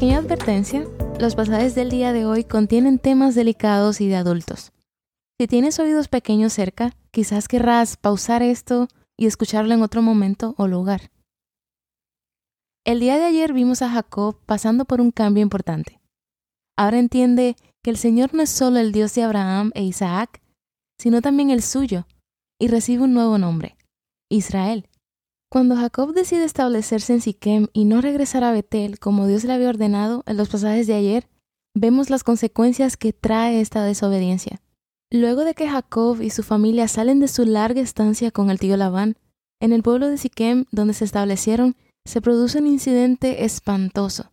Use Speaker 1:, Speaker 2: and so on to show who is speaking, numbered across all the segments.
Speaker 1: Pequeña advertencia, los pasajes del día de hoy contienen temas delicados y de adultos. Si tienes oídos pequeños cerca, quizás querrás pausar esto y escucharlo en otro momento o lugar. El día de ayer vimos a Jacob pasando por un cambio importante. Ahora entiende que el Señor no es solo el Dios de Abraham e Isaac, sino también el suyo, y recibe un nuevo nombre, Israel. Cuando Jacob decide establecerse en Siquem y no regresar a Betel como Dios le había ordenado en los pasajes de ayer, vemos las consecuencias que trae esta desobediencia. Luego de que Jacob y su familia salen de su larga estancia con el tío Labán, en el pueblo de Siquem, donde se establecieron, se produce un incidente espantoso.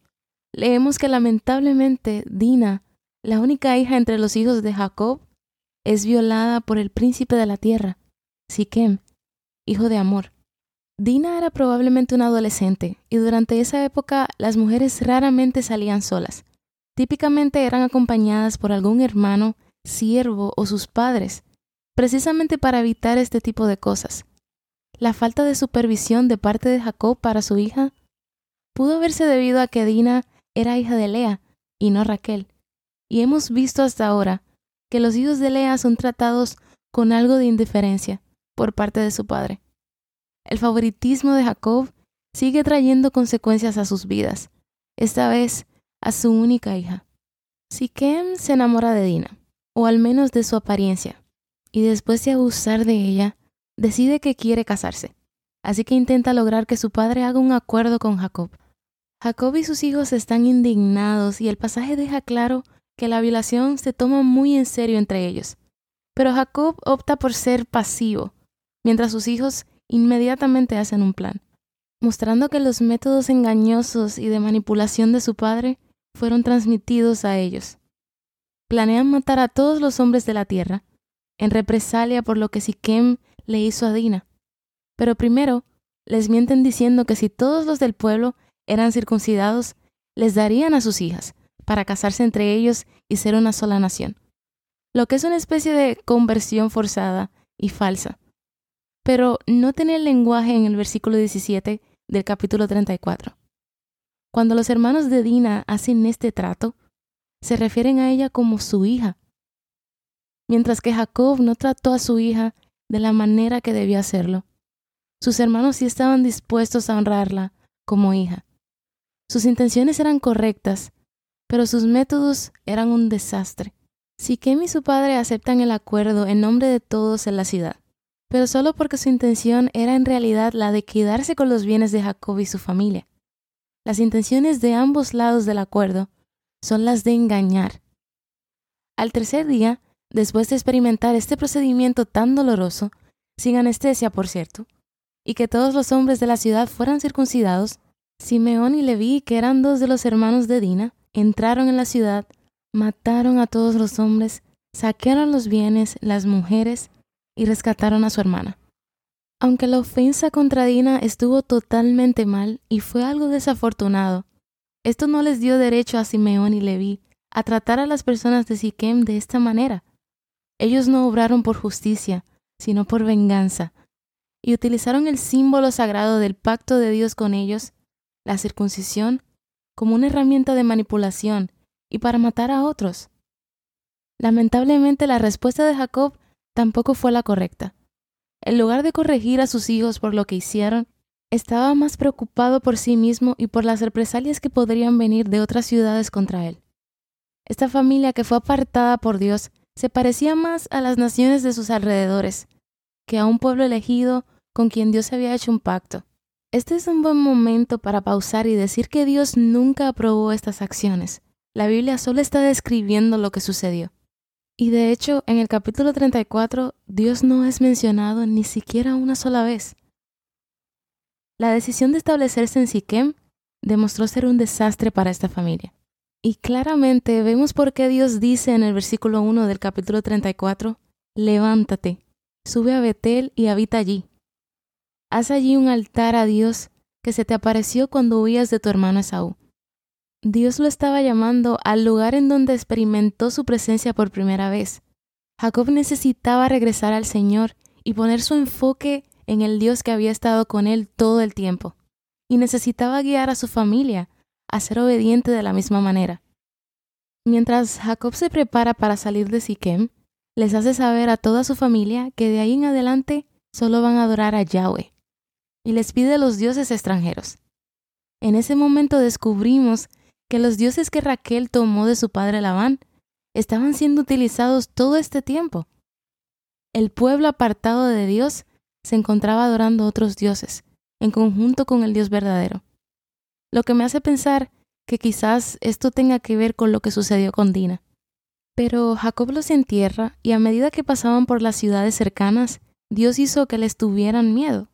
Speaker 1: Leemos que lamentablemente Dina, la única hija entre los hijos de Jacob, es violada por el príncipe de la tierra, Siquem, hijo de Amor. Dina era probablemente una adolescente y durante esa época las mujeres raramente salían solas. Típicamente eran acompañadas por algún hermano, siervo o sus padres, precisamente para evitar este tipo de cosas. La falta de supervisión de parte de Jacob para su hija pudo haberse debido a que Dina era hija de Lea y no Raquel. Y hemos visto hasta ahora que los hijos de Lea son tratados con algo de indiferencia por parte de su padre. El favoritismo de Jacob sigue trayendo consecuencias a sus vidas, esta vez a su única hija. Siquem se enamora de Dina, o al menos de su apariencia, y después de abusar de ella, decide que quiere casarse. Así que intenta lograr que su padre haga un acuerdo con Jacob. Jacob y sus hijos están indignados y el pasaje deja claro que la violación se toma muy en serio entre ellos. Pero Jacob opta por ser pasivo, mientras sus hijos inmediatamente hacen un plan, mostrando que los métodos engañosos y de manipulación de su padre fueron transmitidos a ellos. Planean matar a todos los hombres de la tierra, en represalia por lo que Siquem le hizo a Dina. Pero primero les mienten diciendo que si todos los del pueblo eran circuncidados, les darían a sus hijas, para casarse entre ellos y ser una sola nación, lo que es una especie de conversión forzada y falsa pero no el lenguaje en el versículo 17 del capítulo 34. Cuando los hermanos de Dina hacen este trato, se refieren a ella como su hija, mientras que Jacob no trató a su hija de la manera que debía hacerlo. Sus hermanos sí estaban dispuestos a honrarla como hija. Sus intenciones eran correctas, pero sus métodos eran un desastre. Siquem y su padre aceptan el acuerdo en nombre de todos en la ciudad pero solo porque su intención era en realidad la de quedarse con los bienes de Jacob y su familia. Las intenciones de ambos lados del acuerdo son las de engañar. Al tercer día, después de experimentar este procedimiento tan doloroso, sin anestesia por cierto, y que todos los hombres de la ciudad fueran circuncidados, Simeón y Leví, que eran dos de los hermanos de Dina, entraron en la ciudad, mataron a todos los hombres, saquearon los bienes, las mujeres y rescataron a su hermana. Aunque la ofensa contra Dina estuvo totalmente mal y fue algo desafortunado, esto no les dio derecho a Simeón y Leví a tratar a las personas de Siquem de esta manera. Ellos no obraron por justicia, sino por venganza, y utilizaron el símbolo sagrado del pacto de Dios con ellos, la circuncisión, como una herramienta de manipulación y para matar a otros. Lamentablemente la respuesta de Jacob tampoco fue la correcta. En lugar de corregir a sus hijos por lo que hicieron, estaba más preocupado por sí mismo y por las represalias que podrían venir de otras ciudades contra él. Esta familia que fue apartada por Dios se parecía más a las naciones de sus alrededores que a un pueblo elegido con quien Dios había hecho un pacto. Este es un buen momento para pausar y decir que Dios nunca aprobó estas acciones. La Biblia solo está describiendo lo que sucedió. Y de hecho, en el capítulo 34, Dios no es mencionado ni siquiera una sola vez. La decisión de establecerse en Siquem demostró ser un desastre para esta familia. Y claramente vemos por qué Dios dice en el versículo 1 del capítulo 34, levántate, sube a Betel y habita allí. Haz allí un altar a Dios que se te apareció cuando huías de tu hermano Esaú. Dios lo estaba llamando al lugar en donde experimentó su presencia por primera vez. Jacob necesitaba regresar al Señor y poner su enfoque en el Dios que había estado con él todo el tiempo, y necesitaba guiar a su familia a ser obediente de la misma manera. Mientras Jacob se prepara para salir de Siquem, les hace saber a toda su familia que de ahí en adelante solo van a adorar a Yahweh, y les pide a los dioses extranjeros. En ese momento descubrimos que los dioses que Raquel tomó de su padre Labán estaban siendo utilizados todo este tiempo. El pueblo apartado de Dios se encontraba adorando otros dioses, en conjunto con el Dios verdadero. Lo que me hace pensar que quizás esto tenga que ver con lo que sucedió con Dina. Pero Jacob los entierra y a medida que pasaban por las ciudades cercanas, Dios hizo que les tuvieran miedo.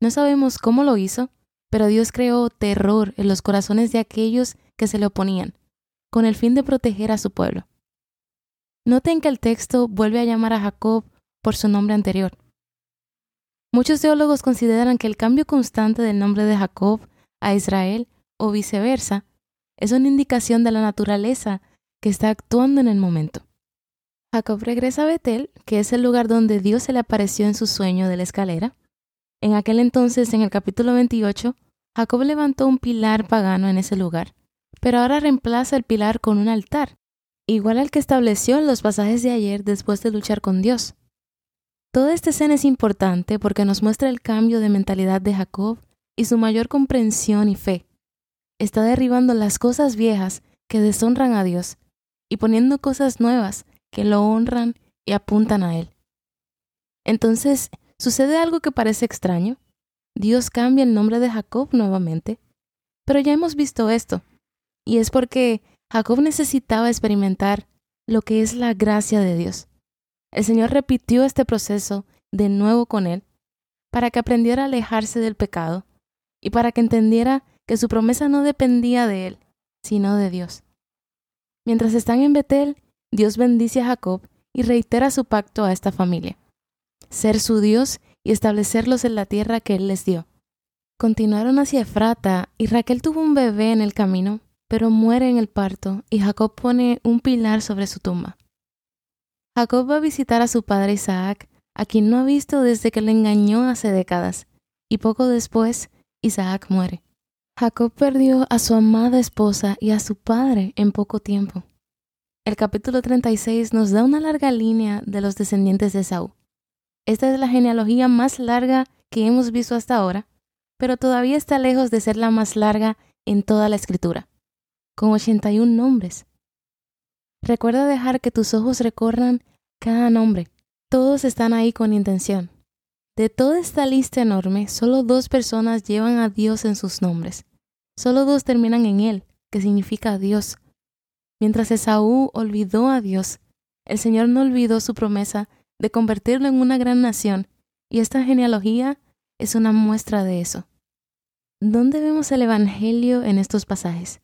Speaker 1: No sabemos cómo lo hizo, pero Dios creó terror en los corazones de aquellos que se le oponían, con el fin de proteger a su pueblo. Noten que el texto vuelve a llamar a Jacob por su nombre anterior. Muchos teólogos consideran que el cambio constante del nombre de Jacob a Israel o viceversa es una indicación de la naturaleza que está actuando en el momento. Jacob regresa a Betel, que es el lugar donde Dios se le apareció en su sueño de la escalera. En aquel entonces, en el capítulo 28, Jacob levantó un pilar pagano en ese lugar, pero ahora reemplaza el pilar con un altar, igual al que estableció en los pasajes de ayer después de luchar con Dios. Toda esta escena es importante porque nos muestra el cambio de mentalidad de Jacob y su mayor comprensión y fe. Está derribando las cosas viejas que deshonran a Dios y poniendo cosas nuevas que lo honran y apuntan a Él. Entonces, sucede algo que parece extraño. Dios cambia el nombre de Jacob nuevamente. Pero ya hemos visto esto, y es porque Jacob necesitaba experimentar lo que es la gracia de Dios. El Señor repitió este proceso de nuevo con él para que aprendiera a alejarse del pecado y para que entendiera que su promesa no dependía de él, sino de Dios. Mientras están en Betel, Dios bendice a Jacob y reitera su pacto a esta familia, ser su Dios y establecerlos en la tierra que él les dio. Continuaron hacia Efrata y Raquel tuvo un bebé en el camino, pero muere en el parto y Jacob pone un pilar sobre su tumba. Jacob va a visitar a su padre Isaac, a quien no ha visto desde que le engañó hace décadas, y poco después Isaac muere. Jacob perdió a su amada esposa y a su padre en poco tiempo. El capítulo 36 nos da una larga línea de los descendientes de Saúl. Esta es la genealogía más larga que hemos visto hasta ahora, pero todavía está lejos de ser la más larga en toda la escritura, con 81 nombres. Recuerda dejar que tus ojos recorran cada nombre. Todos están ahí con intención. De toda esta lista enorme, solo dos personas llevan a Dios en sus nombres. Solo dos terminan en Él, que significa Dios. Mientras Esaú olvidó a Dios, el Señor no olvidó su promesa de convertirlo en una gran nación, y esta genealogía es una muestra de eso. ¿Dónde vemos el Evangelio en estos pasajes?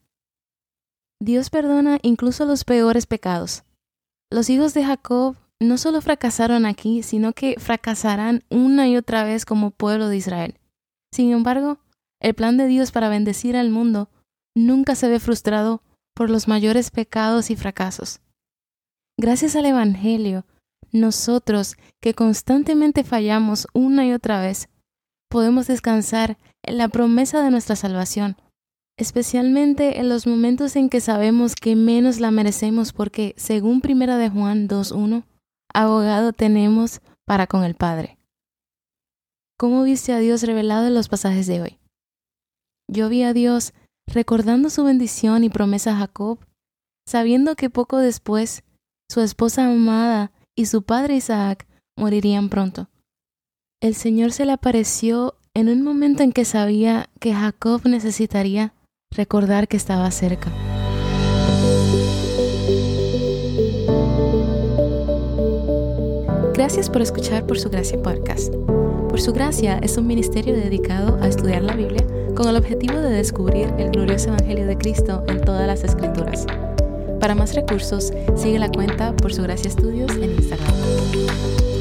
Speaker 1: Dios perdona incluso los peores pecados. Los hijos de Jacob no solo fracasaron aquí, sino que fracasarán una y otra vez como pueblo de Israel. Sin embargo, el plan de Dios para bendecir al mundo nunca se ve frustrado por los mayores pecados y fracasos. Gracias al Evangelio, nosotros que constantemente fallamos una y otra vez, podemos descansar en la promesa de nuestra salvación especialmente en los momentos en que sabemos que menos la merecemos porque, según Primera de Juan 2.1, abogado tenemos para con el Padre. ¿Cómo viste a Dios revelado en los pasajes de hoy? Yo vi a Dios recordando su bendición y promesa a Jacob, sabiendo que poco después su esposa amada y su padre Isaac morirían pronto. El Señor se le apareció en un momento en que sabía que Jacob necesitaría recordar que estaba cerca. Gracias por escuchar Por Su Gracia Podcast. Por Su Gracia es un ministerio dedicado a estudiar la Biblia con el objetivo de descubrir el glorioso Evangelio de Cristo en todas las escrituras. Para más recursos, sigue la cuenta por su gracia estudios en Instagram.